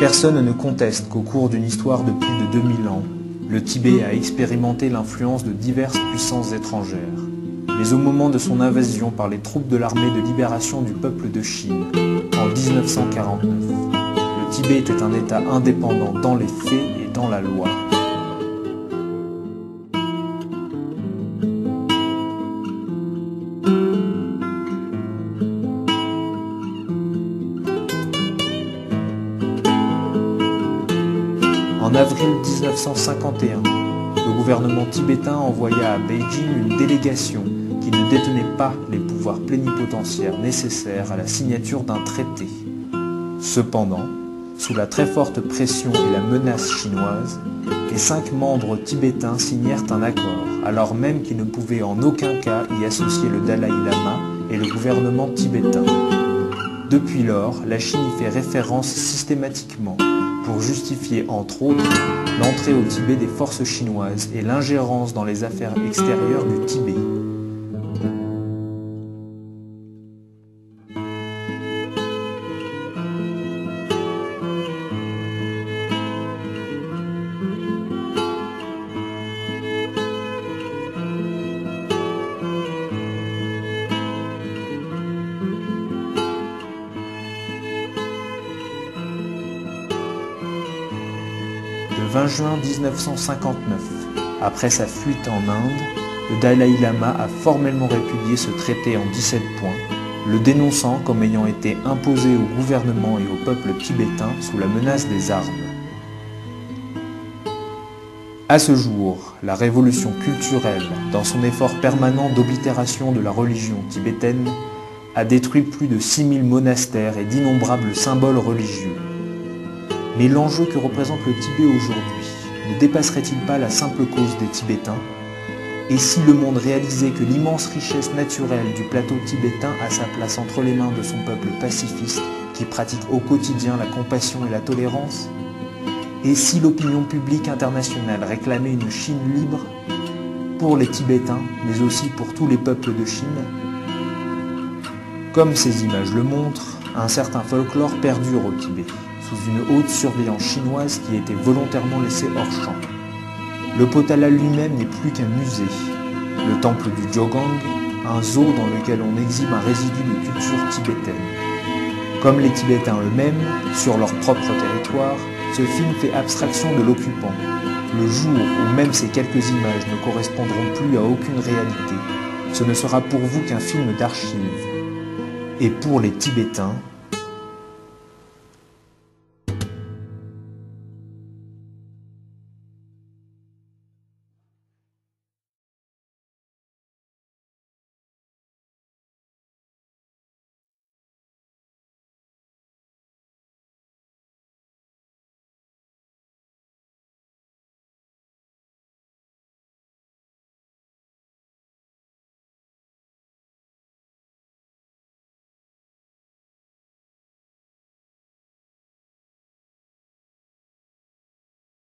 Personne ne conteste qu'au cours d'une histoire de plus de 2000 ans, le Tibet a expérimenté l'influence de diverses puissances étrangères. Mais au moment de son invasion par les troupes de l'armée de libération du peuple de Chine, en 1949, le Tibet était un État indépendant dans les faits et dans la loi. En avril 1951, le gouvernement tibétain envoya à Beijing une délégation qui ne détenait pas les pouvoirs plénipotentiaires nécessaires à la signature d'un traité. Cependant, sous la très forte pression et la menace chinoise, les cinq membres tibétains signèrent un accord, alors même qu'ils ne pouvaient en aucun cas y associer le Dalai Lama et le gouvernement tibétain. Depuis lors, la Chine y fait référence systématiquement pour justifier entre autres l'entrée au Tibet des forces chinoises et l'ingérence dans les affaires extérieures du Tibet. Le 20 juin 1959, après sa fuite en Inde, le Dalai Lama a formellement répudié ce traité en 17 points, le dénonçant comme ayant été imposé au gouvernement et au peuple tibétain sous la menace des armes. À ce jour, la révolution culturelle, dans son effort permanent d'oblitération de la religion tibétaine, a détruit plus de 6000 monastères et d'innombrables symboles religieux. Mais l'enjeu que représente le Tibet aujourd'hui ne dépasserait-il pas la simple cause des Tibétains? Et si le monde réalisait que l'immense richesse naturelle du plateau tibétain a sa place entre les mains de son peuple pacifiste qui pratique au quotidien la compassion et la tolérance? Et si l'opinion publique internationale réclamait une Chine libre pour les Tibétains, mais aussi pour tous les peuples de Chine? Comme ces images le montrent, un certain folklore perdure au Tibet sous une haute surveillance chinoise qui a été volontairement laissée hors champ. Le Potala lui-même n'est plus qu'un musée. Le temple du Jogang, un zoo dans lequel on exhibe un résidu de culture tibétaine. Comme les Tibétains eux-mêmes, sur leur propre territoire, ce film fait abstraction de l'occupant. Le jour où même ces quelques images ne correspondront plus à aucune réalité, ce ne sera pour vous qu'un film d'archives. Et pour les Tibétains,